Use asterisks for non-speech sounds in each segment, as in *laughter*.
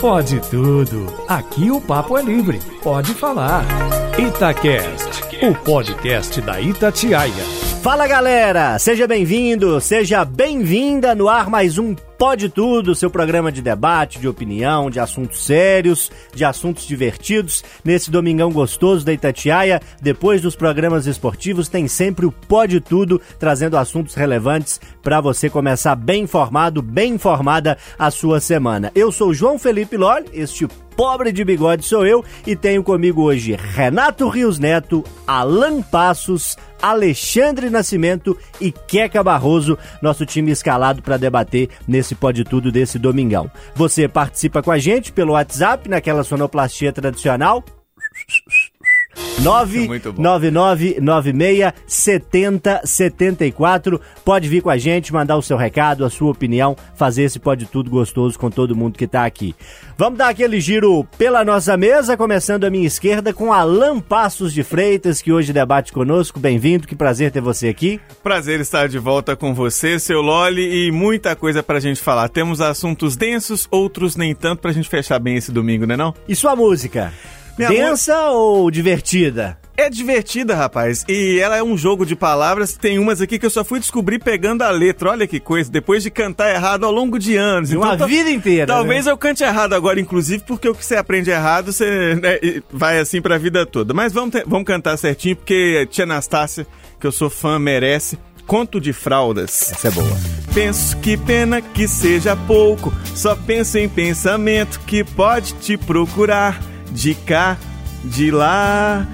Pode tudo. Aqui o papo é livre. Pode falar. Itacast, o podcast da Itatiaia. Fala galera, seja bem-vindo, seja bem-vinda no ar mais um Pode Tudo, seu programa de debate, de opinião, de assuntos sérios, de assuntos divertidos. Nesse domingão gostoso da Itatiaia, depois dos programas esportivos, tem sempre o Pode Tudo, trazendo assuntos relevantes para você começar bem informado, bem informada a sua semana. Eu sou João Felipe Lolli, este pobre de bigode sou eu e tenho comigo hoje Renato Rios Neto, Alan Passos, Alexandre Nascimento e Queca Barroso, nosso time escalado para debater nesse Pode Tudo desse domingão. Você participa com a gente pelo WhatsApp, naquela sonoplastia tradicional. 999967074. Pode vir com a gente, mandar o seu recado, a sua opinião, fazer esse pode tudo gostoso com todo mundo que tá aqui. Vamos dar aquele giro pela nossa mesa, começando à minha esquerda com Alan Passos de Freitas, que hoje debate conosco. Bem-vindo, que prazer ter você aqui. Prazer estar de volta com você, seu Loli, e muita coisa pra gente falar. Temos assuntos densos, outros nem tanto, pra gente fechar bem esse domingo, né não? E sua música? Minha Densa ou divertida? É divertida, rapaz. E ela é um jogo de palavras. Tem umas aqui que eu só fui descobrir pegando a letra. Olha que coisa. Depois de cantar errado ao longo de anos. De uma então, vida inteira. Talvez né? eu cante errado agora, inclusive, porque o que você aprende errado, você né, vai assim pra vida toda. Mas vamos, vamos cantar certinho, porque Tia Anastácia, que eu sou fã, merece. Conto de fraldas. Essa é boa. Penso que pena que seja pouco. Só penso em pensamento que pode te procurar de cá, de lá.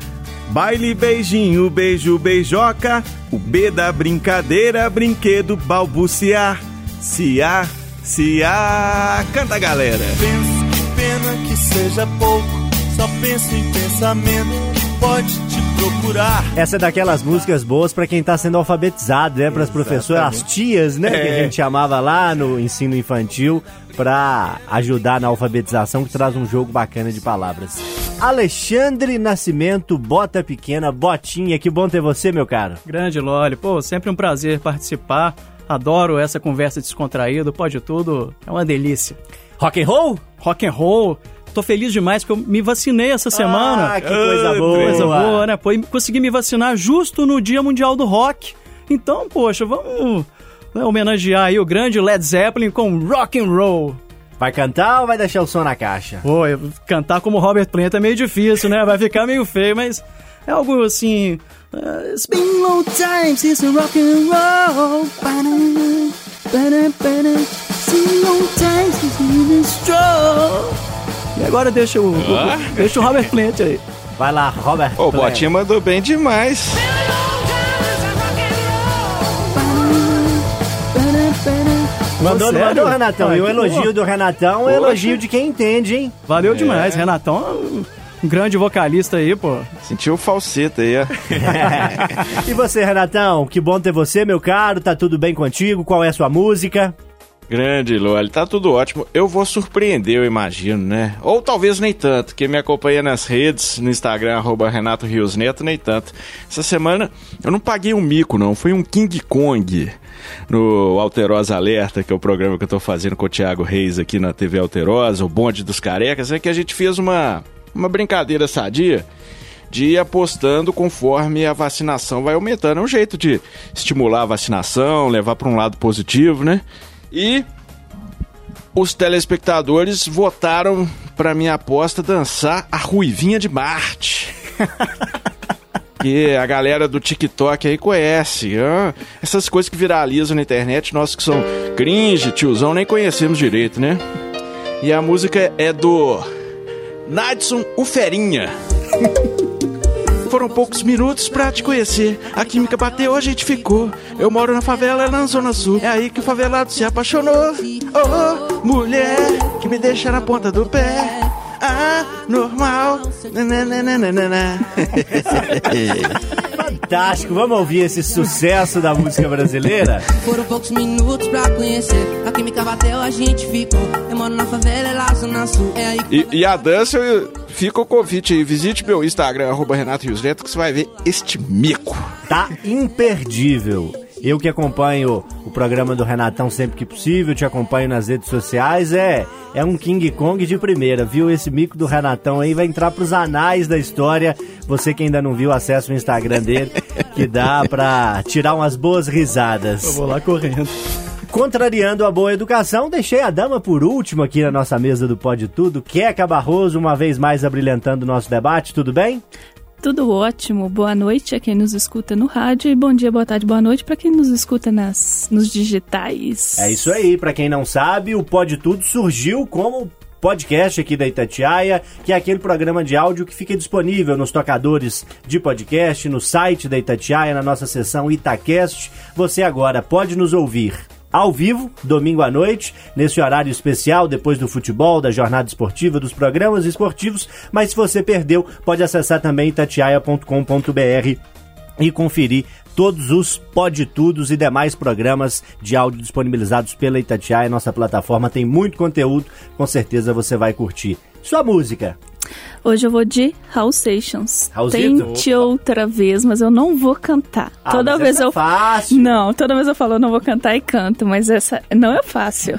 Baile, beijinho, beijo, beijoca. O B da brincadeira, brinquedo, balbuciar. Se há, se há. Canta, galera. Penso que pena que seja pouco. Só penso em pensamento pode te procurar. Essa é daquelas músicas boas para quem tá sendo alfabetizado, né? Para as professoras, as tias, né? É. Que a gente chamava lá no ensino infantil para ajudar na alfabetização, que traz um jogo bacana de palavras. Alexandre Nascimento, bota pequena, botinha, que bom ter você, meu caro. Grande Loli, pô, sempre um prazer participar. Adoro essa conversa descontraída, pode tudo, é uma delícia. Rock and roll? Rock and roll. Tô feliz demais porque eu me vacinei essa semana. Ah, que coisa boa. Coisa boa, né? Pô, consegui me vacinar justo no Dia Mundial do Rock. Então, poxa, vamos né, homenagear aí o grande Led Zeppelin com rock and roll. Vai cantar ou vai deixar o som na caixa? Pô, cantar como Robert Plant é meio difícil, né? Vai ficar meio feio, mas é algo assim. Uh, it's been long time since rock and roll. It's been long time since we stroll. E agora deixa o, ah. o deixa o Robert Plant aí. Vai lá, Robert. O Botinha mandou bem demais. Mandou, não mandou, Renatão? Ah, e o elogio do Renatão é elogio de quem entende, hein? Valeu é. demais, Renatão. Um grande vocalista aí, pô. Sentiu o falseta aí, ó. *laughs* e você, Renatão? Que bom ter você, meu caro. Tá tudo bem contigo? Qual é a sua música? Grande, Loli, tá tudo ótimo. Eu vou surpreender, eu imagino, né? Ou talvez nem tanto. Quem me acompanha nas redes, no Instagram, arroba Renato Rios Neto, nem tanto. Essa semana eu não paguei um mico, não. Foi um King Kong no Alterosa Alerta, que é o programa que eu tô fazendo com o Thiago Reis aqui na TV Alterosa, o bonde dos carecas, é que a gente fez uma, uma brincadeira sadia de ir apostando conforme a vacinação vai aumentando. É um jeito de estimular a vacinação, levar para um lado positivo, né? E os telespectadores votaram para minha aposta dançar a Ruivinha de Marte. *laughs* que a galera do TikTok aí conhece. Hein? Essas coisas que viralizam na internet, nós que são cringe, tiozão, nem conhecemos direito, né? E a música é do Nadson Uferinha. *laughs* Foram poucos minutos pra te conhecer. A química bateu, a gente ficou. Eu moro na favela, na Zona Sul. É aí que o favelado se apaixonou. Oh, oh mulher, que me deixa na ponta do pé. Ah, normal. *laughs* Fantástico, vamos ouvir esse sucesso da música brasileira? Foram poucos minutos pra conhecer. A química bateu, a gente ficou. Eu moro na favela, é lá, Zona Sul. É aí que... e, e a dança, fica o convite aí. Visite meu Instagram, arroba Renato Rios Neto, que você vai ver este mico. Tá imperdível. Eu que acompanho o programa do Renatão sempre que possível, te acompanho nas redes sociais, é é um King Kong de primeira, viu? Esse mico do Renatão aí vai entrar pros anais da história. Você que ainda não viu, acessa o Instagram dele, *laughs* que dá pra tirar umas boas risadas. Eu vou lá correndo. Contrariando a boa educação, deixei a dama por último aqui na nossa mesa do Pode Tudo. Queca Barroso, uma vez mais abrilhantando o nosso debate, tudo bem? Tudo ótimo. Boa noite a quem nos escuta no rádio e bom dia, boa tarde, boa noite para quem nos escuta nas, nos digitais. É isso aí. Para quem não sabe, o Pode Tudo surgiu como podcast aqui da Itatiaia, que é aquele programa de áudio que fica disponível nos tocadores de podcast, no site da Itatiaia, na nossa seção Itacast. Você agora pode nos ouvir ao vivo, domingo à noite, nesse horário especial, depois do futebol, da jornada esportiva, dos programas esportivos. Mas se você perdeu, pode acessar também itatiaia.com.br e conferir todos os podtudos e demais programas de áudio disponibilizados pela Itatiaia. Nossa plataforma tem muito conteúdo, com certeza você vai curtir. Sua música, Hoje eu vou de House Sessions. Raulzito? Tente outra vez, mas eu não vou cantar. Ah, toda mas vez essa é eu fácil. Não, toda vez eu falo eu não vou cantar e canto, mas essa não é fácil.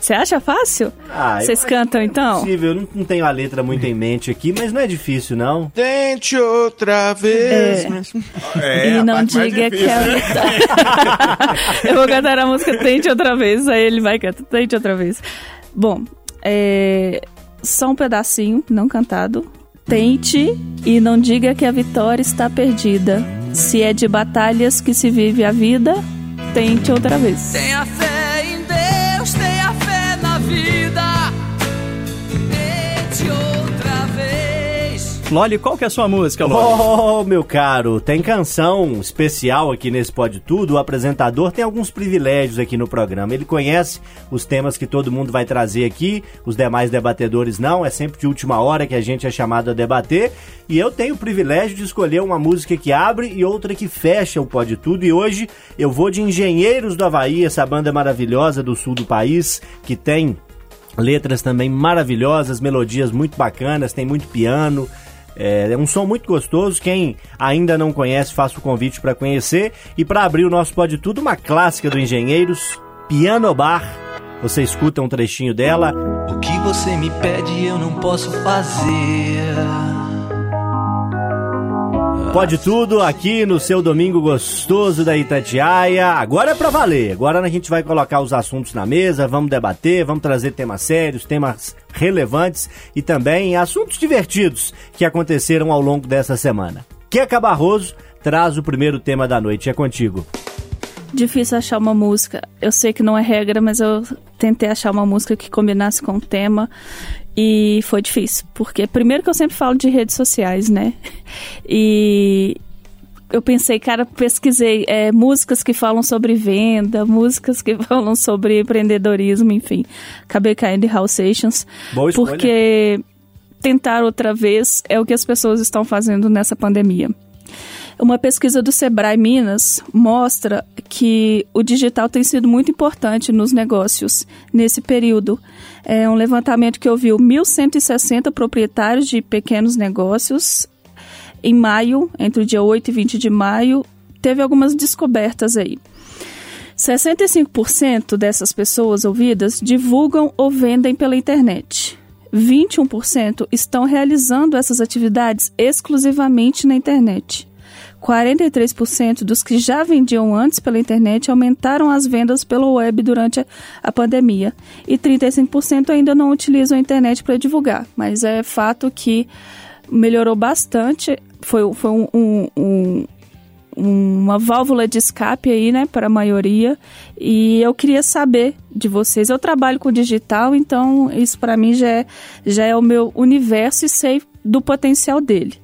Você acha fácil? Ah, Vocês cantam é então? Possível. Eu não, não tenho a letra muito em mente aqui, mas não é difícil, não. Tente outra vez. É. mas- É, e não diga que é *laughs* Eu vou cantar a música Tente Outra Vez, aí ele vai cantar Tente Outra Vez. Bom, é... só um pedacinho, não cantado. Tente e não diga que a vitória está perdida. Se é de batalhas que se vive a vida, tente outra vez. Tenha fé em Deus, tenha fé na vida. Loli, qual que é a sua música, Loli? Oh, meu caro, tem canção especial aqui nesse Pode Tudo. O apresentador tem alguns privilégios aqui no programa. Ele conhece os temas que todo mundo vai trazer aqui, os demais debatedores não. É sempre de última hora que a gente é chamado a debater. E eu tenho o privilégio de escolher uma música que abre e outra que fecha o Pode Tudo. E hoje eu vou de Engenheiros do Havaí, essa banda maravilhosa do sul do país, que tem letras também maravilhosas, melodias muito bacanas, tem muito piano. É, é um som muito gostoso. Quem ainda não conhece, faço o convite para conhecer. E para abrir o nosso Pode Tudo, uma clássica do Engenheiros, Piano Bar. Você escuta um trechinho dela. O que você me pede eu não posso fazer. Pode tudo aqui no seu domingo gostoso da Itatiaia. Agora é pra valer. Agora a gente vai colocar os assuntos na mesa, vamos debater, vamos trazer temas sérios, temas relevantes e também assuntos divertidos que aconteceram ao longo dessa semana. Queca Barroso traz o primeiro tema da noite. É contigo. Difícil achar uma música. Eu sei que não é regra, mas eu tentei achar uma música que combinasse com o tema e foi difícil, porque primeiro que eu sempre falo de redes sociais, né? E eu pensei, cara, pesquisei é, músicas que falam sobre venda, músicas que *laughs* falam sobre empreendedorismo, enfim. Acabei caindo em House Sessions. Boa escolha. Porque tentar outra vez é o que as pessoas estão fazendo nessa pandemia. Uma pesquisa do Sebrae Minas mostra que o digital tem sido muito importante nos negócios nesse período. É um levantamento que ouviu 1.160 proprietários de pequenos negócios em maio, entre o dia 8 e 20 de maio, teve algumas descobertas aí. 65% dessas pessoas ouvidas divulgam ou vendem pela internet. 21% estão realizando essas atividades exclusivamente na internet. 43% dos que já vendiam antes pela internet aumentaram as vendas pela web durante a, a pandemia. E 35% ainda não utilizam a internet para divulgar. Mas é fato que melhorou bastante. Foi, foi um, um, um, uma válvula de escape aí, né, para a maioria. E eu queria saber de vocês. Eu trabalho com digital, então isso para mim já é, já é o meu universo e sei do potencial dele.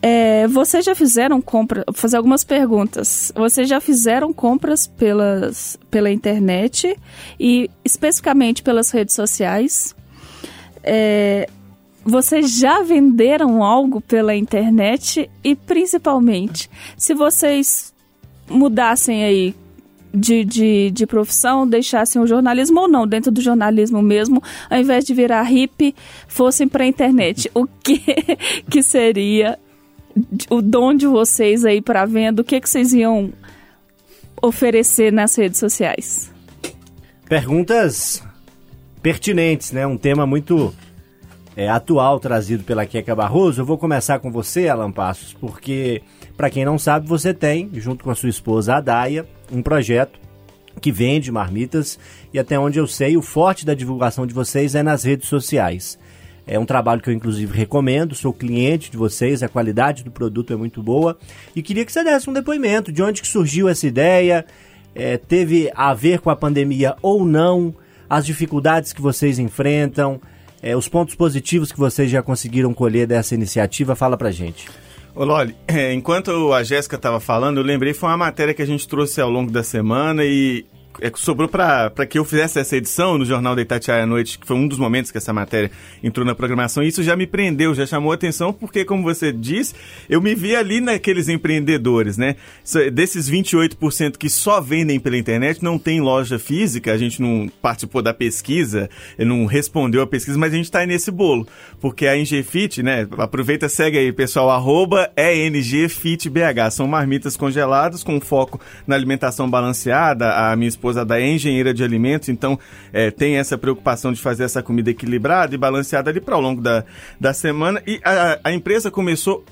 É, vocês já fizeram compra? Vou fazer algumas perguntas. Vocês já fizeram compras pelas, pela internet e especificamente pelas redes sociais? É, vocês já venderam algo pela internet e principalmente, se vocês mudassem aí de, de, de profissão, deixassem o jornalismo ou não, dentro do jornalismo mesmo, ao invés de virar hippie, fossem para a internet, o que, *laughs* que seria o dom de vocês aí para venda? O que, que vocês iam oferecer nas redes sociais? Perguntas pertinentes, né? Um tema muito é, atual trazido pela Queca Barroso. Eu vou começar com você, Alan Passos, porque, para quem não sabe, você tem, junto com a sua esposa, a Daia, um projeto que vende marmitas e até onde eu sei, o forte da divulgação de vocês é nas redes sociais. É um trabalho que eu inclusive recomendo, sou cliente de vocês, a qualidade do produto é muito boa. E queria que você desse um depoimento de onde que surgiu essa ideia, é, teve a ver com a pandemia ou não, as dificuldades que vocês enfrentam, é, os pontos positivos que vocês já conseguiram colher dessa iniciativa, fala pra gente. Ô Loli, é, enquanto a Jéssica estava falando, eu lembrei, foi uma matéria que a gente trouxe ao longo da semana e sobrou para que eu fizesse essa edição no Jornal da Itatiaia à Noite, que foi um dos momentos que essa matéria entrou na programação. E isso já me prendeu, já chamou atenção, porque, como você disse, eu me vi ali naqueles empreendedores, né? Desses 28% que só vendem pela internet, não tem loja física, a gente não participou da pesquisa, não respondeu a pesquisa, mas a gente está nesse bolo. Porque a Engfit, né? Aproveita, segue aí, pessoal, arroba ENGFitBH. São marmitas congeladas com foco na alimentação balanceada. A minha esposa da engenheira de alimentos, então é, tem essa preocupação de fazer essa comida equilibrada e balanceada ali para o longo da, da semana. E a, a empresa começou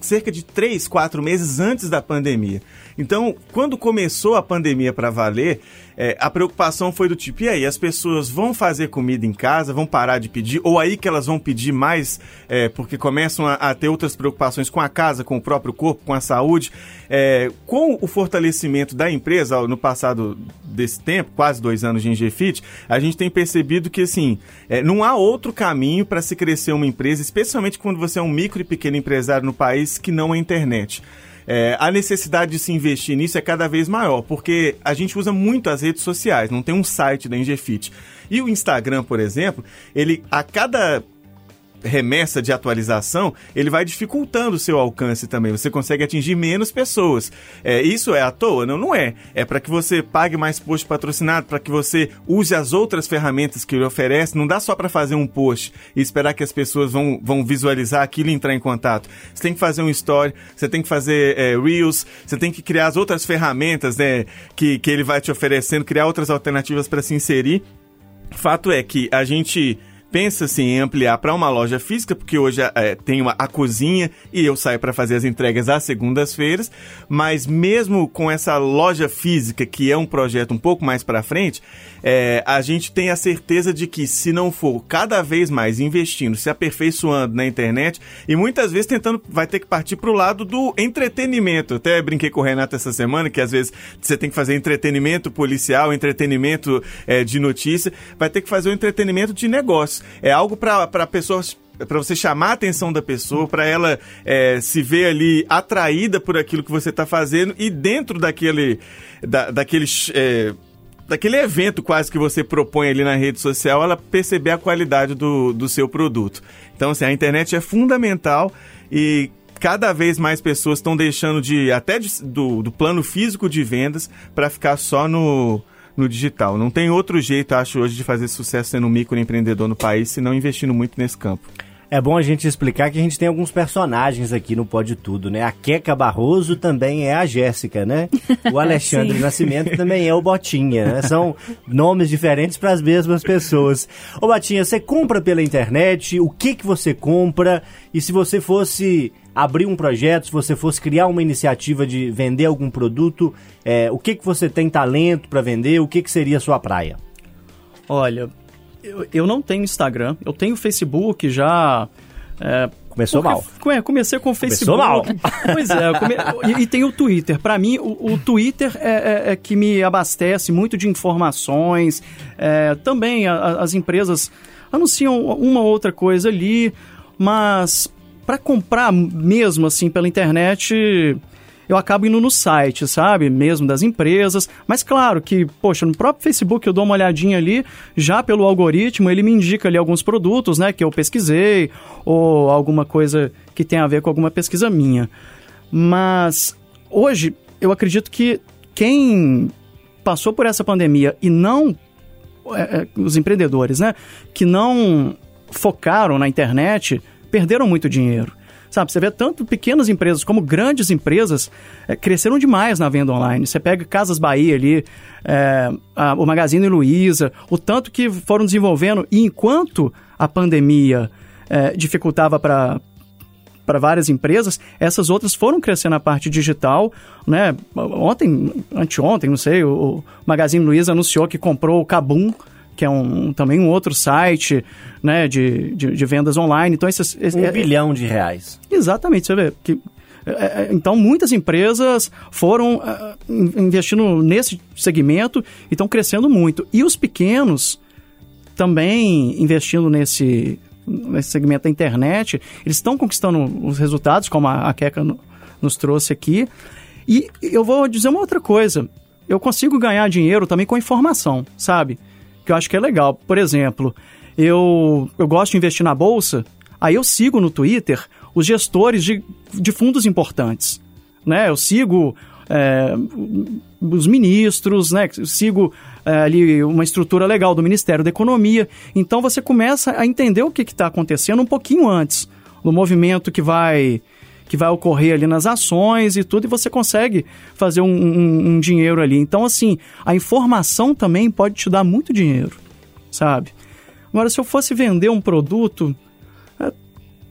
cerca de três, quatro meses antes da pandemia. Então, quando começou a pandemia para valer, é, a preocupação foi do tipo, e aí, as pessoas vão fazer comida em casa, vão parar de pedir, ou aí que elas vão pedir mais, é, porque começam a, a, ter outras preocupações com a casa, com o próprio corpo, com a saúde. É, com o fortalecimento da empresa, no passado desse tempo, quase dois anos de Ingefit, a gente tem percebido que, assim, é, não há outro caminho para se crescer uma empresa, especialmente quando você é um micro e pequeno empresário no país, que não a internet é, a necessidade de se investir nisso é cada vez maior, porque a gente usa muito as redes sociais, não tem um site da Ingefit. E o Instagram, por exemplo, ele a cada remessa de atualização, ele vai dificultando o seu alcance também. Você consegue atingir menos pessoas. É, isso é à toa? Não, não é. É para que você pague mais post patrocinado, para que você use as outras ferramentas que ele oferece. Não dá só para fazer um post e esperar que as pessoas vão, vão visualizar aquilo e entrar em contato. Você tem que fazer um story, você tem que fazer é, Reels, você tem que criar as outras ferramentas né, que, que ele vai te oferecendo, criar outras alternativas para se inserir. Fato é que a gente pensa-se em ampliar para uma loja física, porque hoje é, tem uma, a cozinha e eu saio para fazer as entregas às segundas-feiras, mas mesmo com essa loja física, que é um projeto um pouco mais para frente, é, a gente tem a certeza de que se não for cada vez mais investindo, se aperfeiçoando na internet e muitas vezes tentando, vai ter que partir para o lado do entretenimento. Até brinquei com o Renato essa semana que às vezes você tem que fazer entretenimento policial, entretenimento é, de notícia, vai ter que fazer o entretenimento de negócio. É algo para pessoas para você chamar a atenção da pessoa, para ela é, se ver ali atraída por aquilo que você está fazendo e dentro daquele, da, daquele, é, daquele evento quase que você propõe ali na rede social, ela perceber a qualidade do, do seu produto. Então, assim, a internet é fundamental e cada vez mais pessoas estão deixando de até de, do, do plano físico de vendas para ficar só no no digital. Não tem outro jeito, acho, hoje de fazer sucesso sendo um microempreendedor no país, se não investindo muito nesse campo. É bom a gente explicar que a gente tem alguns personagens aqui no Pode Tudo, né? A Queca Barroso também é a Jéssica, né? O *laughs* Alexandre Nascimento também é o Botinha, né? São nomes diferentes para as mesmas pessoas. Ô Botinha, você compra pela internet? O que que você compra? E se você fosse abrir um projeto, se você fosse criar uma iniciativa de vender algum produto, é, o que que você tem talento para vender? O que que seria a sua praia? Olha, eu, eu não tenho Instagram, eu tenho Facebook já. É, Começou mal. É, comecei com o Facebook. Começou mal. Pois é, come, e, tem o Twitter. Para mim, o, o Twitter é, é, é, que me abastece muito de informações. É, também a, as empresas anunciam uma outra coisa ali, mas para comprar mesmo assim pela internet, eu acabo indo no site, sabe? Mesmo das empresas. Mas claro que, poxa, no próprio Facebook eu dou uma olhadinha ali, já pelo algoritmo, ele me indica ali alguns produtos, né, que eu pesquisei, ou alguma coisa que tem a ver com alguma pesquisa minha. Mas hoje eu acredito que quem passou por essa pandemia e não é, é os empreendedores, né, que não focaram na internet, perderam muito dinheiro Sabe, você vê tanto pequenas empresas como grandes empresas é, cresceram demais na venda online. Você pega Casas Bahia ali, é, a, o Magazine Luiza, o tanto que foram desenvolvendo, e enquanto a pandemia é, dificultava para para várias empresas, essas outras foram crescendo na parte digital, né? Ontem, anteontem, não sei, o Magazine Luiza anunciou que comprou o Kabum, que é um, também um outro site né, de, de, de vendas online. Então, esses, um é, bilhão de reais. Exatamente, você vê que é, é, então, muitas empresas foram investindo nesse segmento e estão crescendo muito. E os pequenos também investindo nesse, nesse segmento da internet, eles estão conquistando os resultados, como a, a Keka no, nos trouxe aqui. E eu vou dizer uma outra coisa. Eu consigo ganhar dinheiro também com informação, sabe? Que eu acho que é legal. Por exemplo, eu, eu gosto de investir na bolsa, aí eu sigo no Twitter os gestores de, de fundos importantes. Né? Eu sigo é, os ministros, né? sigo é, ali uma estrutura legal do Ministério da Economia. Então você começa a entender o que está acontecendo um pouquinho antes, no movimento que vai que vai ocorrer ali nas ações e tudo, e você consegue fazer um, um, um dinheiro ali. Então, assim, a informação também pode te dar muito dinheiro, sabe? Agora, se eu fosse vender um produto, é,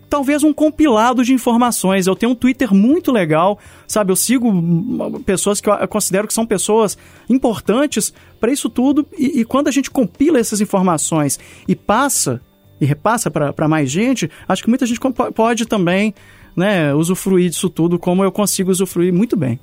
talvez um compilado de informações. Eu tenho um Twitter muito legal, sabe? Eu sigo pessoas que eu considero que são pessoas importantes para isso tudo. E, e, quando a gente compila essas informações e passa e repassa para mais gente, acho que muita gente pode também né, usufruir disso tudo como eu consigo usufruir muito bem.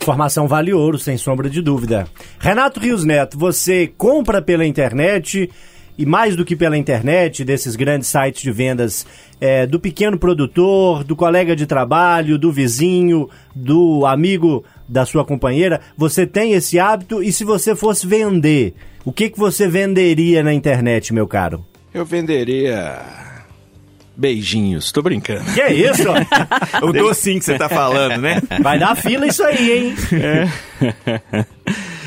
Informação vale ouro, sem sombra de dúvida. Renato Rios Neto, você compra pela internet e mais do que pela internet, desses grandes sites de vendas, é, do pequeno produtor, do colega de trabalho, do vizinho, do amigo da sua companheira, você tem esse hábito e se você fosse vender, o que, que você venderia na internet, meu caro? Eu venderia beijinhos. Tô brincando. Que é isso? *laughs* o docinho que você tá falando, né? Vai dar fila isso aí, hein? É.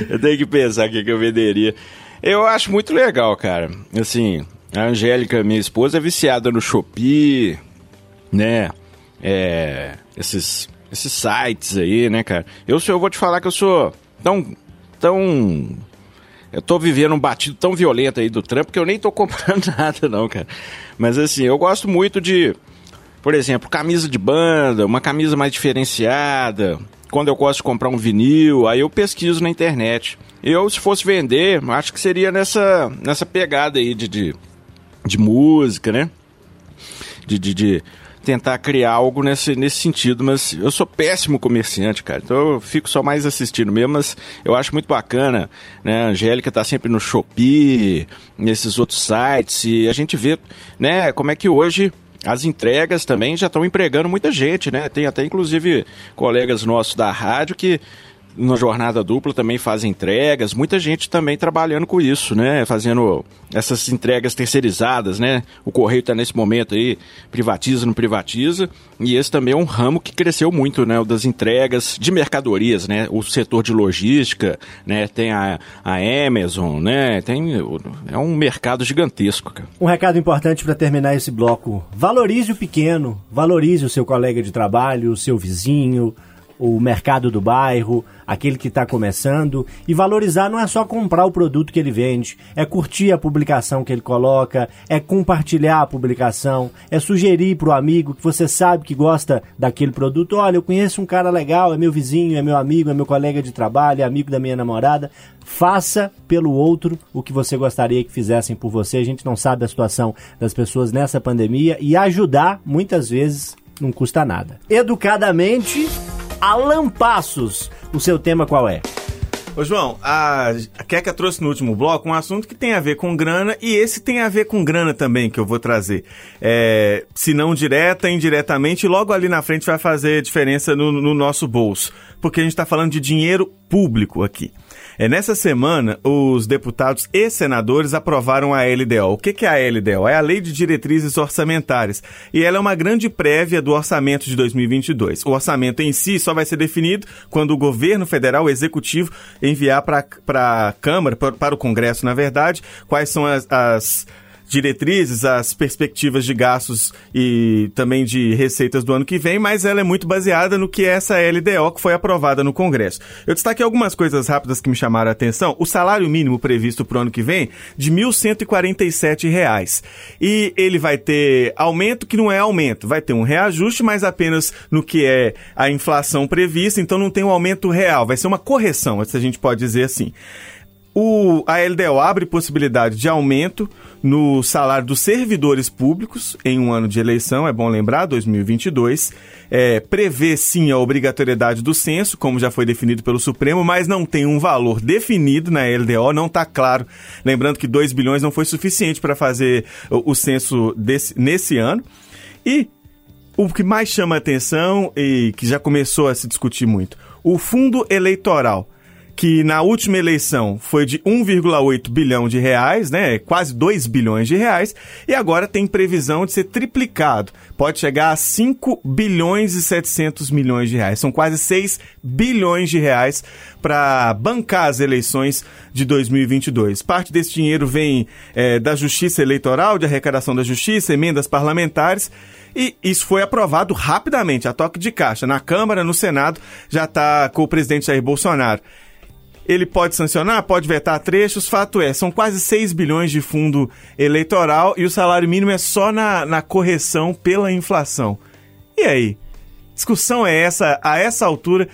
Eu tenho que pensar o que, que eu venderia. Eu acho muito legal, cara. Assim, a Angélica, minha esposa, é viciada no Shopee, né? É, esses, esses sites aí, né, cara? Eu, eu vou te falar que eu sou tão, tão eu tô vivendo um batido tão violento aí do trampo que eu nem tô comprando *laughs* nada, não, cara. Mas assim, eu gosto muito de, por exemplo, camisa de banda, uma camisa mais diferenciada. Quando eu gosto de comprar um vinil, aí eu pesquiso na internet. Eu, se fosse vender, acho que seria nessa, nessa pegada aí de, de, de música, né? De, de, de tentar criar algo nesse, nesse sentido, mas eu sou péssimo comerciante, cara. Então eu fico só mais assistindo mesmo, mas eu acho muito bacana, né? A Angélica tá sempre no Shopee, nesses outros sites, e a gente vê, né, como é que hoje as entregas também já estão empregando muita gente, né? Tem até inclusive colegas nossos da rádio que na jornada dupla também fazem entregas, muita gente também trabalhando com isso, né? Fazendo essas entregas terceirizadas, né? O correio está nesse momento aí, privatiza, não privatiza, e esse também é um ramo que cresceu muito, né? O das entregas de mercadorias, né? O setor de logística, né? Tem a, a Amazon, né? Tem, é um mercado gigantesco, cara. Um recado importante para terminar esse bloco: valorize o pequeno, valorize o seu colega de trabalho, o seu vizinho, o mercado do bairro, aquele que está começando. E valorizar não é só comprar o produto que ele vende, é curtir a publicação que ele coloca, é compartilhar a publicação, é sugerir para o amigo que você sabe que gosta daquele produto. Olha, eu conheço um cara legal, é meu vizinho, é meu amigo, é meu colega de trabalho, é amigo da minha namorada. Faça pelo outro o que você gostaria que fizessem por você. A gente não sabe a situação das pessoas nessa pandemia e ajudar, muitas vezes, não custa nada. Educadamente Alan Passos. O seu tema qual é? Ô João, a, a Keka trouxe no último bloco um assunto que tem a ver com grana e esse tem a ver com grana também que eu vou trazer. É, se não direta, indiretamente, logo ali na frente vai fazer diferença no, no nosso bolso. Porque a gente está falando de dinheiro público aqui. É, nessa semana, os deputados e senadores aprovaram a LDO. O que, é a LDO? É a Lei de Diretrizes Orçamentárias. E ela é uma grande prévia do orçamento de 2022. O orçamento em si só vai ser definido quando o governo federal, o executivo, enviar para a Câmara, pra, para o Congresso, na verdade, quais são as, as diretrizes, as perspectivas de gastos e também de receitas do ano que vem, mas ela é muito baseada no que é essa LDO que foi aprovada no Congresso. Eu destaquei algumas coisas rápidas que me chamaram a atenção. O salário mínimo previsto para o ano que vem de 1.147 reais. E ele vai ter aumento que não é aumento, vai ter um reajuste, mas apenas no que é a inflação prevista, então não tem um aumento real, vai ser uma correção, se a gente pode dizer assim. O, a LDO abre possibilidade de aumento no salário dos servidores públicos em um ano de eleição, é bom lembrar, 2022. É, prevê sim a obrigatoriedade do censo, como já foi definido pelo Supremo, mas não tem um valor definido na LDO, não está claro. Lembrando que 2 bilhões não foi suficiente para fazer o, o censo desse, nesse ano. E o que mais chama atenção e que já começou a se discutir muito, o fundo eleitoral que na última eleição foi de 1,8 bilhão de reais, né? Quase 2 bilhões de reais, e agora tem previsão de ser triplicado. Pode chegar a 5 bilhões e 700 milhões de reais. São quase 6 bilhões de reais para bancar as eleições de 2022. Parte desse dinheiro vem é, da Justiça Eleitoral, de arrecadação da Justiça, emendas parlamentares. E isso foi aprovado rapidamente, a toque de caixa. Na Câmara, no Senado, já está com o presidente Jair Bolsonaro. Ele pode sancionar, pode vetar trechos, fato é, são quase 6 bilhões de fundo eleitoral e o salário mínimo é só na, na correção pela inflação. E aí? Discussão é essa, a essa altura.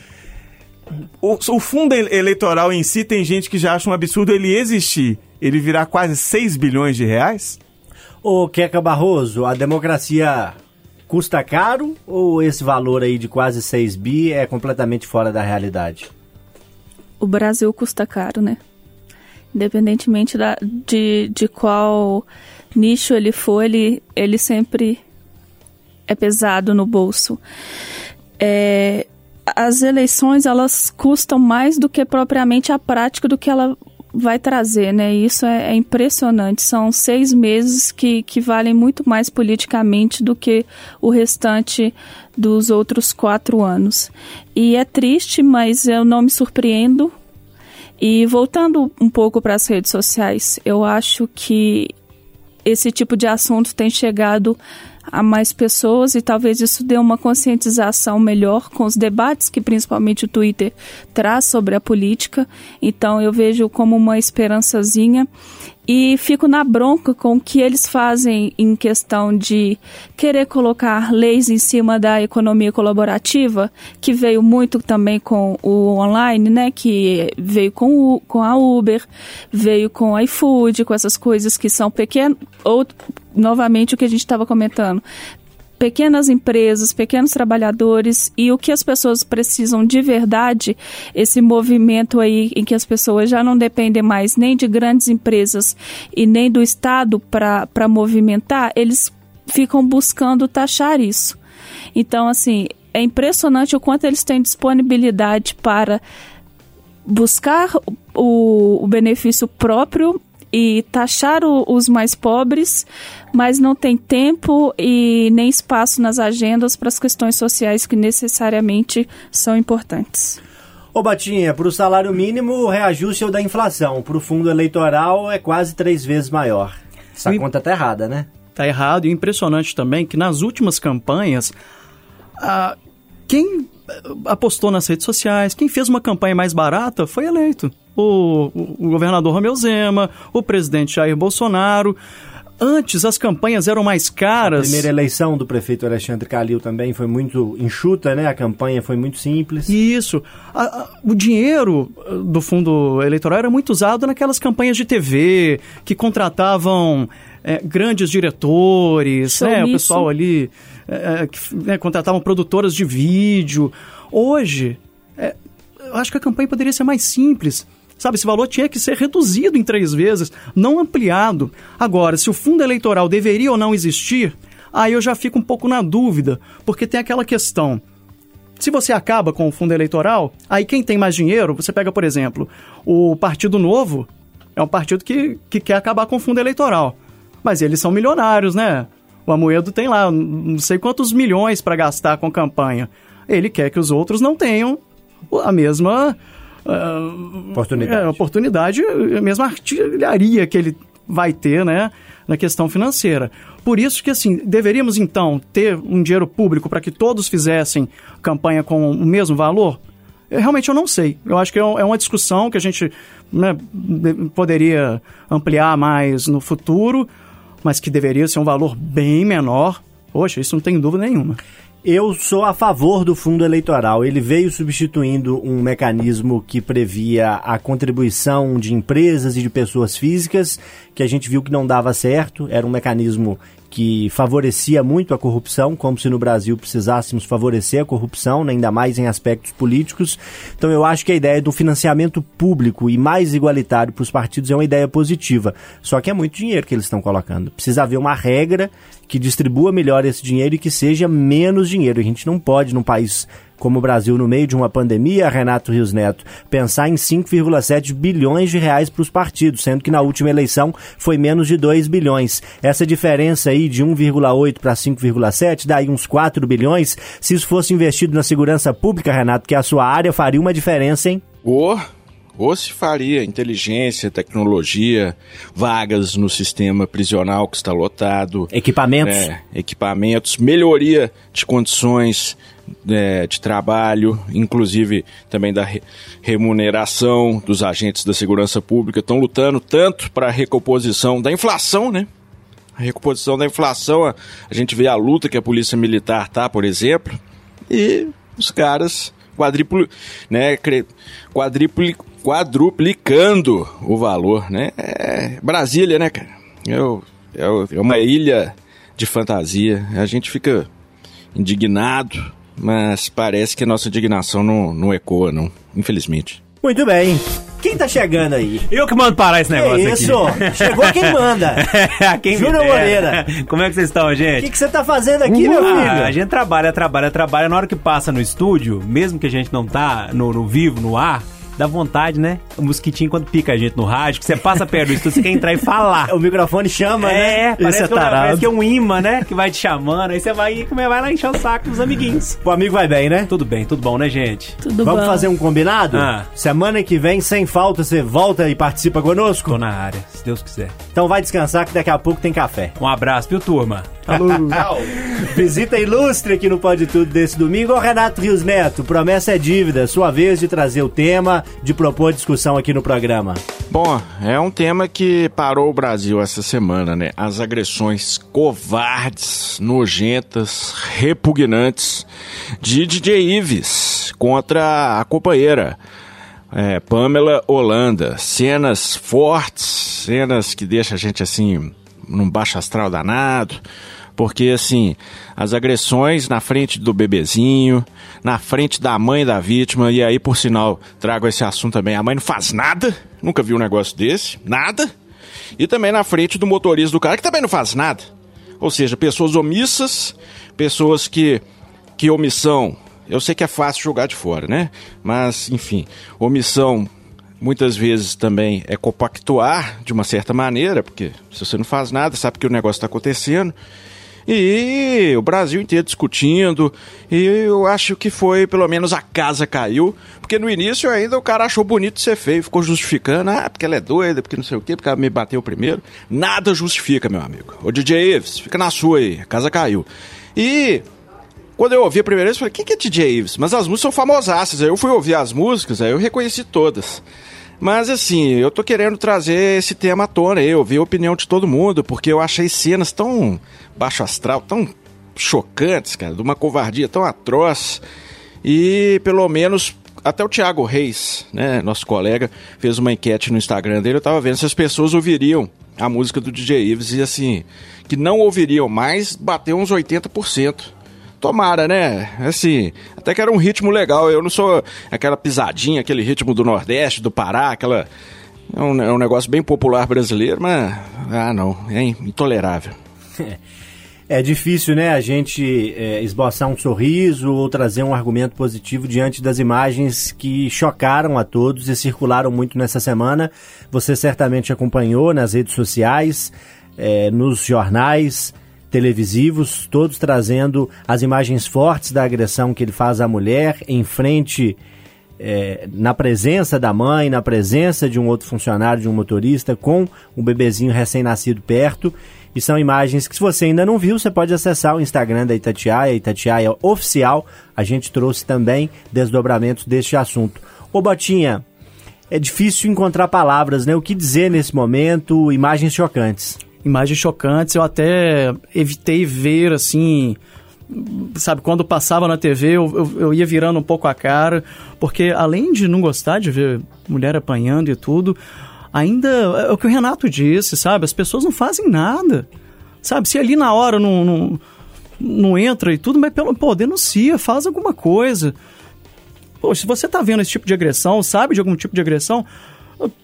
O, o fundo eleitoral em si tem gente que já acha um absurdo ele existir. Ele virar quase 6 bilhões de reais? Ô, Queca Barroso, a democracia custa caro ou esse valor aí de quase 6 bi é completamente fora da realidade? O Brasil custa caro, né? Independentemente da, de, de qual nicho ele for, ele, ele sempre é pesado no bolso. É, as eleições elas custam mais do que propriamente a prática do que ela vai trazer, né? Isso é, é, impressionante. São seis meses que, que valem muito mais politicamente do que o restante dos outros quatro anos. E é triste, mas eu não me surpreendo. E voltando um pouco para as redes sociais, eu acho que esse tipo de assunto tem chegado a mais pessoas e talvez isso dê uma conscientização melhor com os debates que principalmente o Twitter traz sobre a política. Então eu vejo como uma esperançazinha e fico na bronca com o que eles fazem em questão de querer colocar leis em cima da economia colaborativa, que veio muito também com o online, né? Que veio com, o, com a Uber, veio com o iFood, com essas coisas que são pequenas, ou novamente o que a gente estava comentando, pequenas empresas, pequenos trabalhadores e o que as pessoas precisam de verdade, esse movimento aí em que as pessoas já não dependem mais nem de grandes empresas e nem do Estado para movimentar, eles ficam buscando taxar isso. Então, assim, é impressionante o quanto eles têm disponibilidade para buscar o, o benefício próprio e taxar o, os mais pobres, mas não tem tempo e nem espaço nas agendas para as questões sociais que necessariamente são importantes. Ô Batinha, para o salário mínimo, o reajuste é o da inflação. Para o fundo eleitoral é quase três vezes maior. Essa e... conta tá errada, né? Tá errado. E impressionante também que nas últimas campanhas, a... quem apostou nas redes sociais, quem fez uma campanha mais barata foi eleito o, o governador Romeu Zema, o presidente Jair Bolsonaro. Antes as campanhas eram mais caras. A primeira eleição do prefeito Alexandre Calil também foi muito enxuta, né? A campanha foi muito simples. Isso. A, a, o dinheiro uh, do fundo eleitoral era muito usado naquelas campanhas de TV que contratavam é, grandes diretores, né? O pessoal ali é, que né, contratavam produtoras de vídeo. Hoje, é, eu acho que a campanha poderia ser mais simples Sabe, esse valor tinha que ser reduzido em três vezes, não ampliado. Agora, se o fundo eleitoral deveria ou não existir, aí eu já fico um pouco na dúvida, porque tem aquela questão. Se você acaba com o fundo eleitoral, aí quem tem mais dinheiro, você pega, por exemplo, o Partido Novo, é um partido que, que quer acabar com o fundo eleitoral. Mas eles são milionários, né? O Amoedo tem lá não sei quantos milhões para gastar com campanha. Ele quer que os outros não tenham a mesma uh, oportunidade. É, oportunidade, a mesma artilharia que ele vai ter, né, na questão financeira. Por isso que, assim, deveríamos então ter um dinheiro público para que todos fizessem campanha com o mesmo valor? Eu, realmente eu não sei. Eu acho que é, um- é uma discussão que a gente né, de- poderia ampliar mais no futuro, mas que deveria ser um valor bem menor. Poxa, isso não tem dúvida nenhuma. Eu sou a favor do fundo eleitoral. Ele veio substituindo um mecanismo que previa a contribuição de empresas e de pessoas físicas, que a gente viu que não dava certo. Era um mecanismo que favorecia muito a corrupção, como se no Brasil precisássemos favorecer a corrupção, né, ainda mais em aspectos políticos. Então eu acho que a ideia do financiamento público e mais igualitário para os partidos é uma ideia positiva. Só que é muito dinheiro que eles estão colocando. Precisa haver uma regra que distribua melhor esse dinheiro e que seja menos dinheiro. A gente não pode, num país como o Brasil, no meio de uma pandemia, Renato Rios Neto, pensar em 5,7 bilhões de reais para os partidos, sendo que na última eleição foi menos de 2 bilhões. Essa diferença aí de 1,8 para 5,7, daí uns 4 bilhões. Se isso fosse investido na segurança pública, Renato, que é a sua área, faria uma diferença, hein? Ou, ou se faria inteligência, tecnologia, vagas no sistema prisional que está lotado. Equipamentos. É, equipamentos, melhoria de condições é, de trabalho, inclusive também da re- remuneração dos agentes da segurança pública. Estão lutando tanto para a recomposição da inflação, né? A recomposição da inflação, a, a gente vê a luta que a polícia militar tá, por exemplo, e os caras quadripli, né, quadripli, quadruplicando o valor, né? É Brasília, né, cara? Eu, eu- é uma ilha de fantasia. A gente fica indignado, mas parece que a nossa indignação não, não ecoa, não, infelizmente. Muito bem. Quem tá chegando aí? Eu que mando parar esse negócio Que isso? aqui. Chegou quem manda. *laughs* Quem me Júnior. Moreira. Como é que vocês estão, O gente? que que você tá fazendo aqui, meu Ah, filho? a gente trabalha, trabalha, trabalha. Na hora que passa no estúdio, mesmo que a gente não tá no, no vivo, no ar, dá vontade, né? O mosquitinho quando pica a gente no rádio, que você passa perto do estúdio, você quer entrar e falar. *laughs* O microfone chama, né? É, parece, Esse é que, é um- parece que é um imã, né? Que vai te chamando, aí você vai, vai lá encher o saco dos amiguinhos. O amigo vai bem, né? Tudo bem, tudo bom, né, gente? Tudo Vamos bom. fazer um combinado? Ah. Semana que vem, sem falta, você volta e participa conosco? Tô na área, se Deus quiser. Então vai descansar que daqui a pouco tem café. Um abraço, viu, turma? Visita ilustre aqui no Pode Tudo desse domingo. Ô Renato Rios Neto, promessa é dívida. Sua vez de trazer o tema, de propor discussão aqui no programa. Bom, é um tema que parou o Brasil essa semana, né? As agressões covardes, nojentas, repugnantes de DJ Ives contra a companheira é, Pamela Holanda. Cenas fortes, cenas que deixam a gente assim num baixo astral danado. Porque, assim, as agressões na frente do bebezinho, na frente da mãe da vítima, e aí, por sinal, trago esse assunto também. A mãe não faz nada, nunca vi um negócio desse, nada. E também na frente do motorista do cara, que também não faz nada. Ou seja, pessoas omissas, pessoas que, que omissão. Eu sei que é fácil jogar de fora, né? Mas, enfim, omissão muitas vezes também é compactuar de uma certa maneira, porque se você não faz nada, sabe que o negócio está acontecendo. E o Brasil inteiro discutindo, e eu acho que foi, pelo menos a casa caiu, porque no início ainda o cara achou bonito ser feio, ficou justificando, ah, porque ela é doida, porque não sei o quê, porque ela me bateu primeiro. Nada justifica, meu amigo. Ô DJ Ives, fica na sua aí, a casa caiu. E quando eu ouvi a primeira vez, eu falei, quem que é DJ Ives? Mas as músicas são famosaças. Aí eu fui ouvir as músicas, aí eu reconheci todas. Mas assim, eu tô querendo trazer esse tema à tona, eu ouvir a opinião de todo mundo, porque eu achei cenas tão baixo astral, tão chocantes, cara, de uma covardia tão atroz. E pelo menos até o Thiago Reis, né, nosso colega, fez uma enquete no Instagram dele, eu tava vendo se as pessoas ouviriam a música do DJ Ives e assim, que não ouviriam mais, bateu uns 80%. Tomara, né? Assim, até que era um ritmo legal. Eu não sou aquela pisadinha, aquele ritmo do Nordeste, do Pará, aquela. É um, é um negócio bem popular brasileiro, mas. Ah, não. É intolerável. É difícil, né, a gente é, esboçar um sorriso ou trazer um argumento positivo diante das imagens que chocaram a todos e circularam muito nessa semana. Você certamente acompanhou nas redes sociais, é, nos jornais televisivos, todos trazendo as imagens fortes da agressão que ele faz à mulher em frente é, na presença da mãe, na presença de um outro funcionário, de um motorista, com um bebezinho recém-nascido perto. E são imagens que, se você ainda não viu, você pode acessar o Instagram da Itatiaia, Itatiaia Oficial. A gente trouxe também desdobramentos deste assunto. Ô Botinha, é difícil encontrar palavras, né? O que dizer nesse momento? Imagens chocantes. Imagens chocantes, eu até evitei ver, assim, sabe, quando passava na TV eu, eu, eu, ia virando um pouco a cara, porque além de não gostar de ver mulher apanhando e tudo, ainda é o que o Renato disse, sabe, as pessoas não fazem nada, sabe, se ali na hora não, não, não entra e tudo, mas pelo, pô, denuncia, faz alguma coisa. Pô, se você tá vendo esse tipo de agressão, sabe de algum tipo de agressão,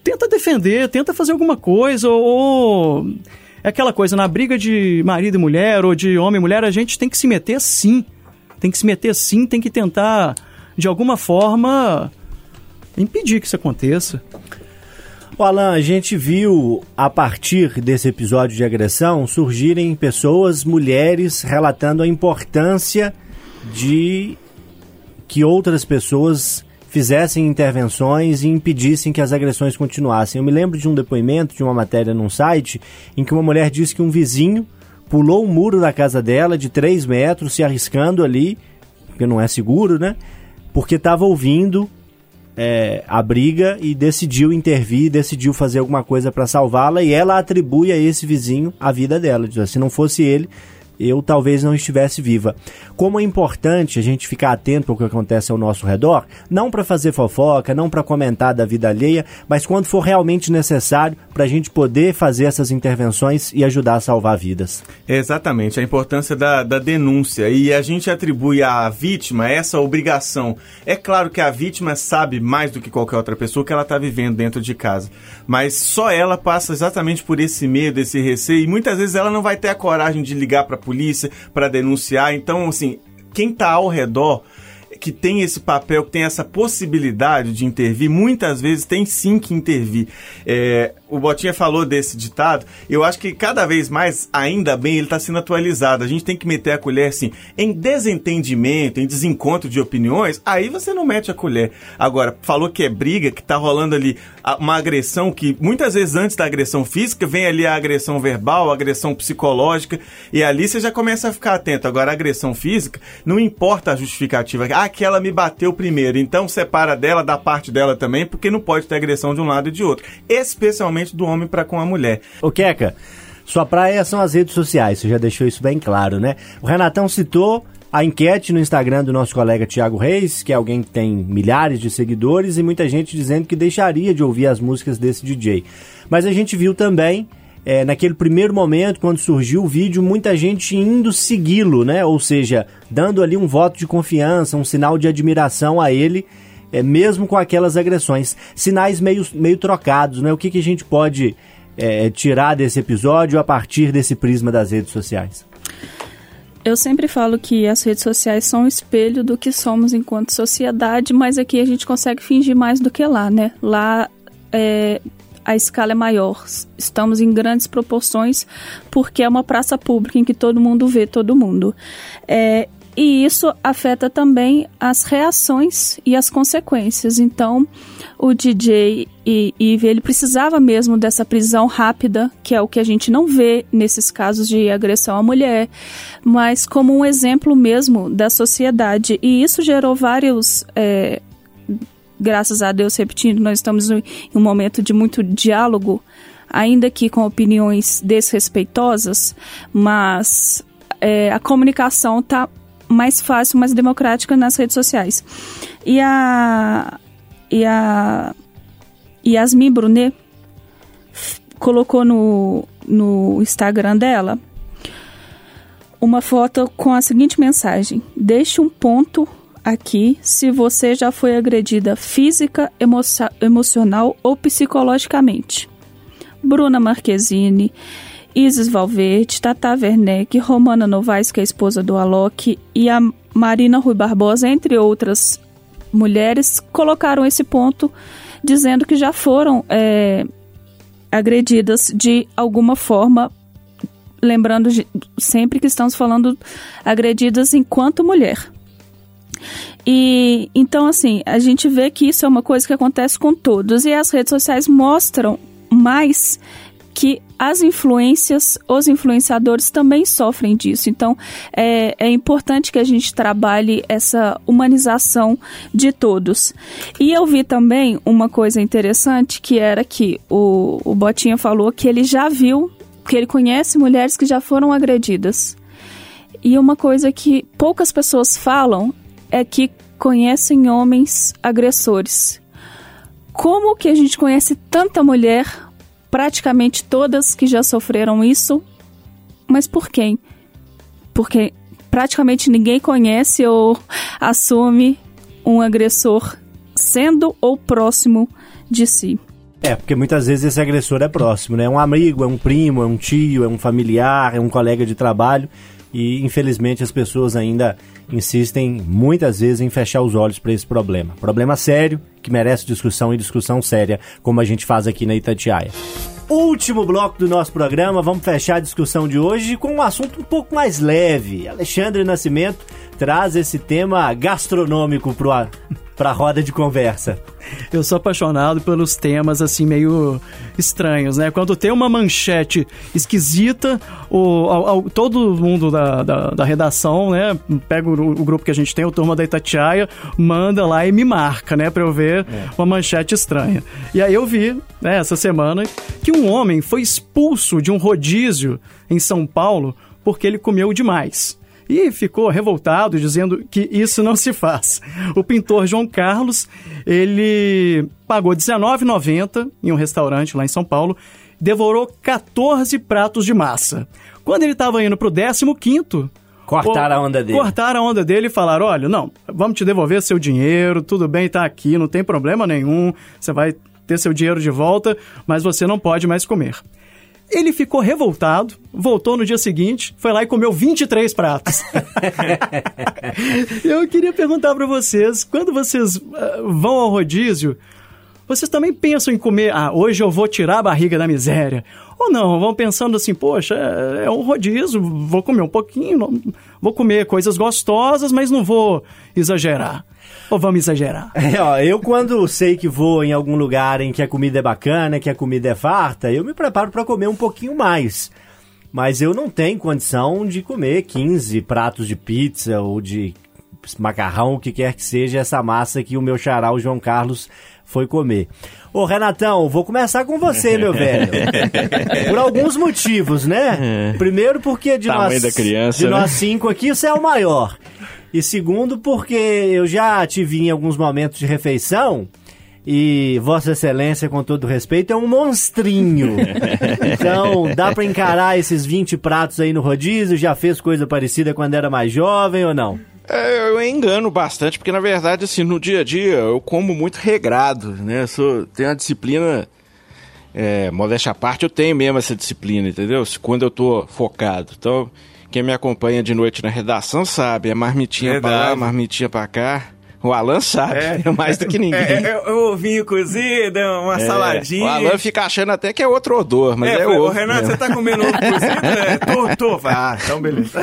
tenta defender, tenta fazer alguma coisa, ou é aquela coisa, na briga de marido e mulher, ou de homem e mulher, a gente tem que se meter sim. Tem que se meter sim, tem que tentar, de alguma forma, impedir que isso aconteça. O Alan, a gente viu a partir desse episódio de agressão surgirem pessoas, mulheres, relatando a importância de que outras pessoas fizessem intervenções e impedissem que as agressões continuassem. Eu me lembro de um depoimento, de uma matéria num site, em que uma mulher disse que um vizinho pulou um muro da casa dela de 3 metros, se arriscando ali, porque não é seguro, né? Porque estava ouvindo é, a briga e decidiu intervir, decidiu fazer alguma coisa para salvá-la e ela atribui a esse vizinho a vida dela. Diz, se não fosse ele, eu talvez não estivesse viva. Como é importante a gente ficar atento ao que acontece ao nosso redor, não para fazer fofoca, não para comentar da vida alheia, mas quando for realmente necessário para a gente poder fazer essas intervenções e ajudar a salvar vidas. exatamente, a importância da, da denúncia. E a gente atribui à vítima essa obrigação. É claro que a vítima sabe mais do que qualquer outra pessoa que ela está vivendo dentro de casa. Mas só ela passa exatamente por esse medo, esse receio, e muitas vezes ela não vai ter a coragem de ligar para a polícia para denunciar. Então, assim, quem está ao redor que tem esse papel, que tem essa possibilidade de intervir, muitas vezes tem sim que intervir. É, o Botinha falou desse ditado, eu acho que cada vez mais, ainda bem, ele está sendo atualizado. A gente tem que meter a colher, assim, em desentendimento, em desencontro de opiniões, aí você não mete a colher. Agora, falou que é briga, que tá rolando ali uma agressão que, muitas vezes antes da agressão física, vem ali a agressão verbal, a agressão psicológica, e ali você já começa a ficar atento. Agora, a agressão física, não importa a justificativa. Ah, que ela me bateu primeiro, então separa dela, da parte dela também, porque não pode ter agressão de um lado e de outro. Especialmente do homem para com a mulher. O Queca, sua praia são as redes sociais, você já deixou isso bem claro, né? O Renatão citou a enquete no Instagram do nosso colega Tiago Reis, que é alguém que tem milhares de seguidores e muita gente dizendo que deixaria de ouvir as músicas desse DJ. Mas a gente viu também, é, naquele primeiro momento, quando surgiu o vídeo, muita gente indo segui-lo, né? Ou seja, dando ali um voto de confiança, um sinal de admiração a ele é, mesmo com aquelas agressões. Sinais meio, meio trocados, né? O que, que a gente pode é, tirar desse episódio a partir desse prisma das redes sociais? Eu sempre falo que as redes sociais são um espelho do que somos enquanto sociedade, mas aqui a gente consegue fingir mais do que lá, né? Lá é, a escala é maior, estamos em grandes proporções porque é uma praça pública em que todo mundo vê todo mundo. É, e isso afeta também as reações e as consequências. Então, o DJ e Eve, ele precisava mesmo dessa prisão rápida, que é o que a gente não vê nesses casos de agressão à mulher, mas como um exemplo mesmo da sociedade. E isso gerou vários. É, graças a Deus, repetindo, nós estamos em um momento de muito diálogo, ainda que com opiniões desrespeitosas, mas é, a comunicação está mais fácil, mais democrática nas redes sociais. E a e a Yasmin Brunet colocou no, no Instagram dela uma foto com a seguinte mensagem: Deixe um ponto aqui se você já foi agredida física, emo emocional ou psicologicamente. Bruna Marquezine Isis Valverde, Tata Werneck, Romana Novaes, que é esposa do Alok, e a Marina Rui Barbosa, entre outras mulheres, colocaram esse ponto dizendo que já foram é, agredidas de alguma forma, lembrando sempre que estamos falando agredidas enquanto mulher. E então, assim, a gente vê que isso é uma coisa que acontece com todos. E as redes sociais mostram mais que as influências, os influenciadores também sofrem disso. Então, é, é importante que a gente trabalhe essa humanização de todos. E eu vi também uma coisa interessante, que era que o, o Botinha falou que ele já viu, que ele conhece mulheres que já foram agredidas. E uma coisa que poucas pessoas falam é que conhecem homens agressores. Como que a gente conhece tanta mulher, praticamente todas que já sofreram isso, mas por quem? Porque praticamente ninguém conhece ou assume um agressor sendo ou próximo de si. É, porque muitas vezes esse agressor é próximo, né? É um amigo, é um primo, é um tio, é um familiar, é um colega de trabalho e infelizmente as pessoas ainda insistem muitas vezes em fechar os olhos para esse problema. Problema sério que merece discussão e discussão séria, como a gente faz aqui na Itatiaia. Último bloco do nosso programa, vamos fechar a discussão de hoje com um assunto um pouco mais leve. Alexandre Nascimento traz esse tema gastronômico para a roda de conversa. Eu sou apaixonado pelos temas assim meio estranhos, né? Quando tem uma manchete esquisita, o, todo mundo da, da, da, redação, né? Pega o, o, grupo que a gente tem, o Turma da Itatiaia, manda lá e me marca, né? Pra eu ver é. uma manchete estranha. E aí eu vi, né, essa semana, que um homem foi expulso de um rodízio em São Paulo porque ele comeu demais e ficou revoltado dizendo que isso não se faz. O pintor João Carlos, ele pagou R$19,90 em um restaurante lá em São Paulo, devorou 14 pratos de massa. Quando ele estava indo para o 15º, Cortaram a onda dele. Cortaram a onda dele e falaram: olha, não, vamos te devolver seu dinheiro, tudo bem, tá aqui, não tem problema nenhum, você vai ter seu dinheiro de volta, mas você não pode mais comer. Ele ficou revoltado, voltou no dia seguinte, foi lá e comeu 23 pratos. *laughs* Eu queria perguntar para vocês, quando vocês uh, vão ao rodízio, vocês também pensam em comer, ah, hoje eu vou tirar a barriga da miséria? Ou não, vão pensando assim, poxa, é, é um rodízio, vou comer um pouquinho, vou comer coisas gostosas, mas não vou exagerar. Ou vamos exagerar? *laughs* É, ó, eu quando sei que vou em algum lugar em que a comida é bacana, que a comida é farta, eu me preparo para comer um pouquinho mais. Mas eu não tenho condição de comer 15 pratos de pizza ou de macarrão, o que quer que seja essa massa que o meu xará, o João Carlos, foi comer. Ô, Renatão, vou começar com você, meu velho. *laughs* Por alguns motivos, né? É. Primeiro porque de, nós, criança, de né? nós cinco aqui, você é o maior. E segundo, porque eu já te vi em alguns momentos de refeição e Vossa Excelência, com todo respeito, é um monstrinho. *laughs* então, dá para encarar esses 20 pratos aí no rodízio? Já fez coisa parecida quando era mais jovem ou não? É, eu engano bastante, porque na verdade, assim, no dia a dia eu como muito regrado, né? Eu sou, tenho uma disciplina, é, modéstia à parte, eu tenho mesmo essa disciplina, entendeu? Quando eu tô focado. Então, quem me acompanha de noite na redação sabe, é marmitinha Verdade. pra lá, marmitinha pra cá. O Alan sabe, é, *laughs* mais do que ninguém. É, é, é ovinho cozido, uma é, saladinha. O Alan fica achando até que é outro odor, mas é, é ovo. Renato, mesmo. você tá comendo ovo cozido? *laughs* É, tô, tô. Ah, então beleza.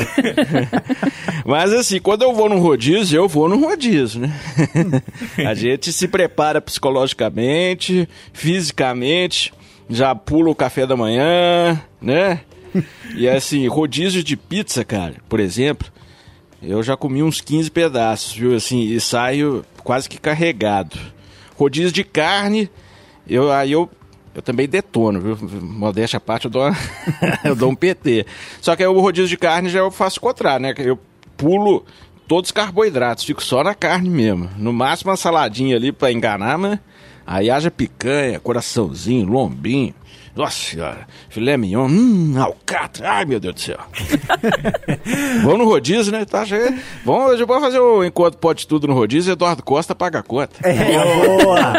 *laughs* mas assim, quando eu vou num rodízio, eu vou num rodízio, né? A gente se prepara psicologicamente, fisicamente, já pula o café da manhã, né? e assim, rodízio de pizza, cara, por exemplo, eu já comi uns 15 pedaços, viu? Assim, e saio quase que carregado. Rodízio de carne, eu, aí eu, eu também detono, viu? Modéstia à parte, eu dou, uma, *laughs* eu dou um PT. Só que aí o rodízio de carne já eu faço contrário, né? Eu pulo todos os carboidratos, fico só na carne mesmo. No máximo uma saladinha ali para enganar, mas aí haja picanha, coraçãozinho, lombinho. Nossa senhora, filé mignon, hum, alcatra, ai meu Deus do céu. *laughs* Vamos no rodízio, né? Tá cheio. Vamos, hoje vamos fazer o um encontro pode tudo no rodízio, Eduardo Costa paga a conta. É, boa!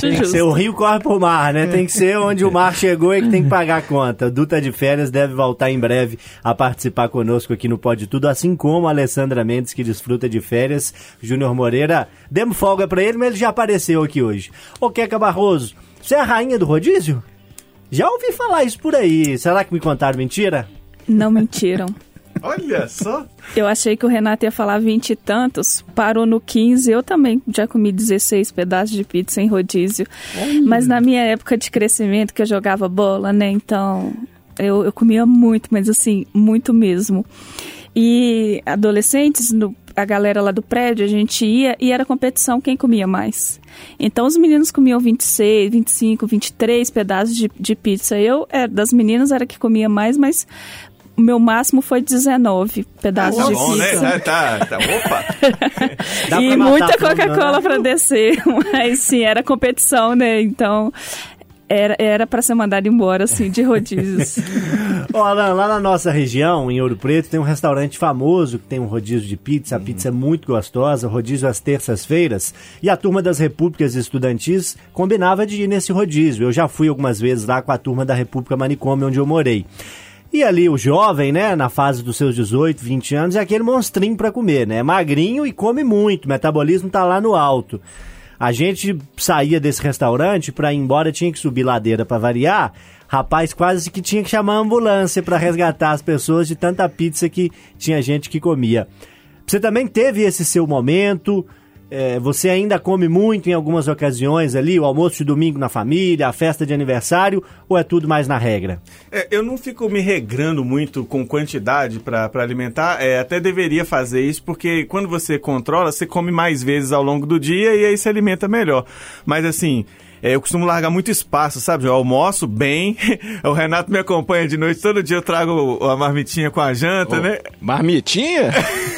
tem que ser o rio corre pro mar, né? Tem que ser onde o mar chegou e que tem que pagar a conta. O Duta de Férias deve voltar em breve a participar conosco aqui no Pode Tudo, assim como a Alessandra Mendes, que desfruta de férias. Júnior Moreira, demos folga para ele, mas ele já apareceu aqui hoje. Ô, Queca Barroso, você é a rainha do rodízio? Já ouvi falar isso por aí. Será que me contaram mentira? Não mentiram. *laughs* Olha só. Eu achei que o Renato ia falar 20 e tantos, parou no 15. Eu também já comi 16 pedaços de pizza em rodízio. Mas na minha época de crescimento, que eu jogava bola, né? Então eu, eu comia muito, mas assim, muito mesmo. E adolescentes, no, a galera lá do prédio, a gente ia e era competição quem comia mais. Então os meninos comiam 26, 25, 23 pedaços de, de pizza. Eu, é, das meninas, era que comia mais, mas o meu máximo foi 19 pedaços Tá de bom, né? pizza. Tá, tá, tá. Opa! *laughs* E muita tudo, Coca-Cola né? pra descer. *laughs* Mas sim, era competição, né? Então era, era ser mandado embora, assim, de rodízios. *laughs* Ó, Alan, lá na nossa região, em Ouro Preto, tem um restaurante famoso que tem um rodízio de pizza. A pizza é muito gostosa, rodízio às terças-feiras. E a turma das repúblicas estudantis combinava de ir nesse rodízio. Eu já fui algumas vezes lá com a turma da República Manicômio, onde eu morei. E ali o jovem, né, na fase dos seus 18, 20 anos, é aquele monstrinho pra comer, né? É magrinho e come muito, o metabolismo tá lá no alto. A gente saía desse restaurante pra ir embora, tinha que subir ladeira pra variar. Rapaz, quase que tinha que chamar a ambulância pra resgatar as pessoas de tanta pizza que tinha gente que comia. Você também teve esse seu momento? É, você ainda come muito em algumas ocasiões ali, o almoço de domingo na família, a festa de aniversário, ou é tudo mais na regra? É, eu não fico me regrando muito com quantidade para alimentar. É, até deveria fazer isso, porque quando você controla, você come mais vezes ao longo do dia e aí se alimenta melhor. Mas assim. É, eu costumo largar muito espaço, sabe? Eu almoço bem, *laughs* o Renato me acompanha de noite, todo dia eu trago a marmitinha com a janta, né? Marmitinha?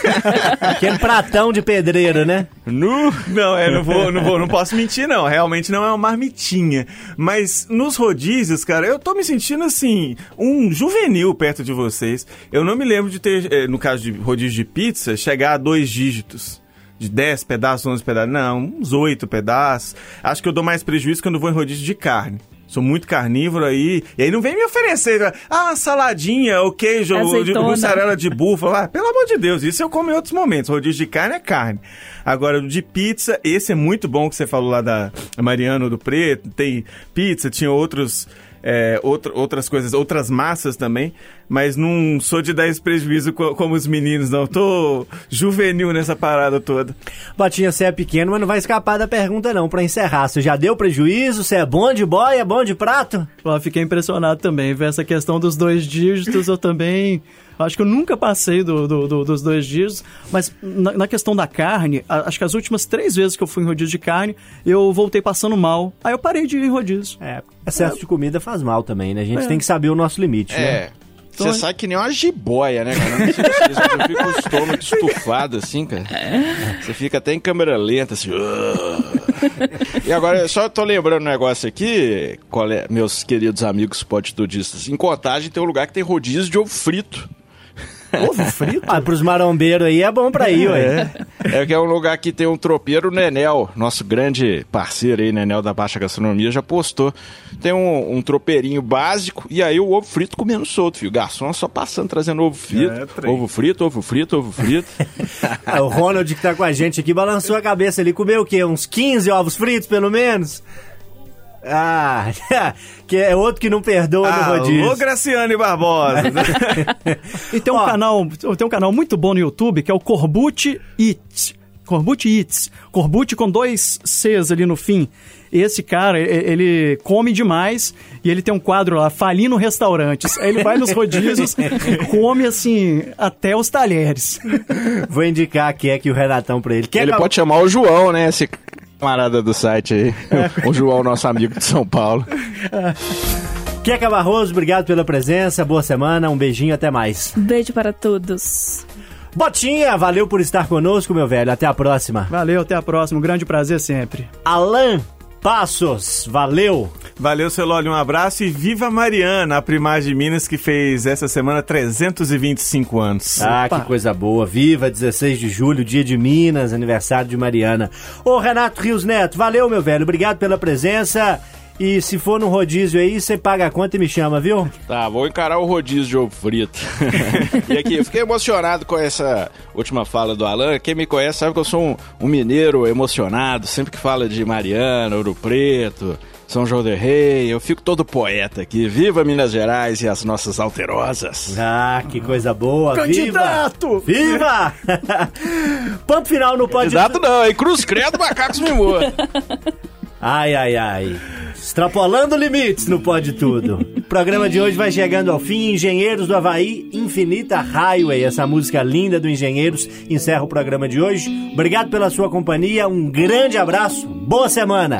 *laughs* Aquele pratão de pedreiro, né? Nu? Não, é, não vou, não vou, não posso mentir, não. Realmente não é uma marmitinha. Mas nos rodízios, cara, eu tô me sentindo assim, um juvenil perto de vocês. Eu não me lembro de ter, eh, no caso de rodízio de pizza, chegar a dois dígitos. De 10 pedaços, 11 pedaços. Não, uns 8 pedaços. Acho que eu dou mais prejuízo quando vou em rodízio de carne. Sou muito carnívoro aí. E aí não vem me oferecer, ah, saladinha, o queijo, Azeitona. mussarela de búfalo. Ah, pelo amor de Deus, isso eu como em outros momentos. Rodízio de carne é carne. Agora, o de pizza, esse é muito bom que você falou lá da Mariano do Preto. Tem pizza, tinha outros. é, outro- outras coisas, outras massas também, mas não sou de dar esse prejuízo co- como os meninos, não. Tô juvenil nessa parada toda. Botinha, você é pequeno, mas não vai escapar da pergunta não, pra encerrar. Você já deu prejuízo? Você é bom de boia, bom de prato? Eu fiquei impressionado também. Ver essa questão dos dois dígitos, eu também. Acho que eu nunca passei do, do- do- dos dois dígitos, mas na, na questão da carne, a- acho que as últimas três vezes que eu fui em rodízio de carne, eu voltei passando mal. Aí eu parei de ir em rodízio. É, excesso de comida faz mal também, né? A gente É. tem que saber o nosso limite, né? É. Você sai que nem uma jiboia, né, cara? Não sei se vocês- Eu fico com o estômago estufado assim, cara. Você fica até em câmera lenta, assim. E agora, só tô lembrando um negócio aqui, meus queridos amigos podtudistas. Em Contagem tem um lugar que tem rodízio de ovo frito. Ovo frito? Ah, pros marombeiros aí é bom pra ir, ué. É que é um lugar que tem um tropeiro, o Nenel, nosso grande parceiro aí, Nenel da Baixa Gastronomia, já postou. Tem um, um tropeirinho básico e aí o ovo frito comendo solto, filho. O garçom só passando, trazendo ovo frito. É, ovo frito, ovo frito, ovo frito. Ah, *laughs* o Ronald que tá com a gente aqui balançou a cabeça ali. Comeu o quê? Uns 15 ovos fritos, pelo menos? Ah, *laughs* que é outro que não perdoa no rodízio. Alô, Graciane Barbosa. *laughs* E tem um Ó. canal, tem um canal muito bom no YouTube que é o Corbucci Eats. Corbucci Eats. Corbucci com dois Cs ali no fim. Esse cara, ele come demais e ele tem um quadro lá, falindo restaurantes. Aí ele vai nos rodízios e come assim, até os talheres. Vou indicar aqui é que o Renatão pra ele. Quer Ele pode chamar o João, né? Esse camarada do site aí. O João, nosso amigo de São Paulo. *laughs* Queca Barroso, obrigado pela presença, boa semana, um beijinho, até mais. Beijo para todos. Botinha, valeu por estar conosco, meu velho, até a próxima. Valeu, até a próxima. Um grande prazer sempre. Alan Passos, valeu. Valeu, Celoli, um abraço e viva Mariana, a primaz de Minas que fez essa semana 325 anos. Ah, Opa. que coisa boa. Viva, 16 de julho, dia de Minas, aniversário de Mariana. Ô, Renato Rios Neto, valeu, meu velho. Obrigado pela presença. E se for no rodízio aí, você paga a conta e me chama, viu? Tá, vou encarar o rodízio de ovo frito. *laughs* e aqui, eu fiquei emocionado com essa última fala do Alan. Quem me conhece sabe que eu sou um, um mineiro emocionado, sempre que fala de Mariana, Ouro Preto. São João del Rei, eu fico todo poeta aqui. Viva Minas Gerais e as nossas alterosas. Ah, que coisa boa. Candidato! Viva! *laughs* Viva! Ponto final no Pode Candidato não, hein? Cruz Credo, macacos me morram. Ai, ai, ai. Extrapolando limites no Pode Tudo. O programa de hoje vai chegando ao fim. Engenheiros do Havaí, Infinita Highway. Essa música linda do Engenheiros encerra o programa de hoje. Obrigado pela sua companhia. Um grande abraço. Boa semana.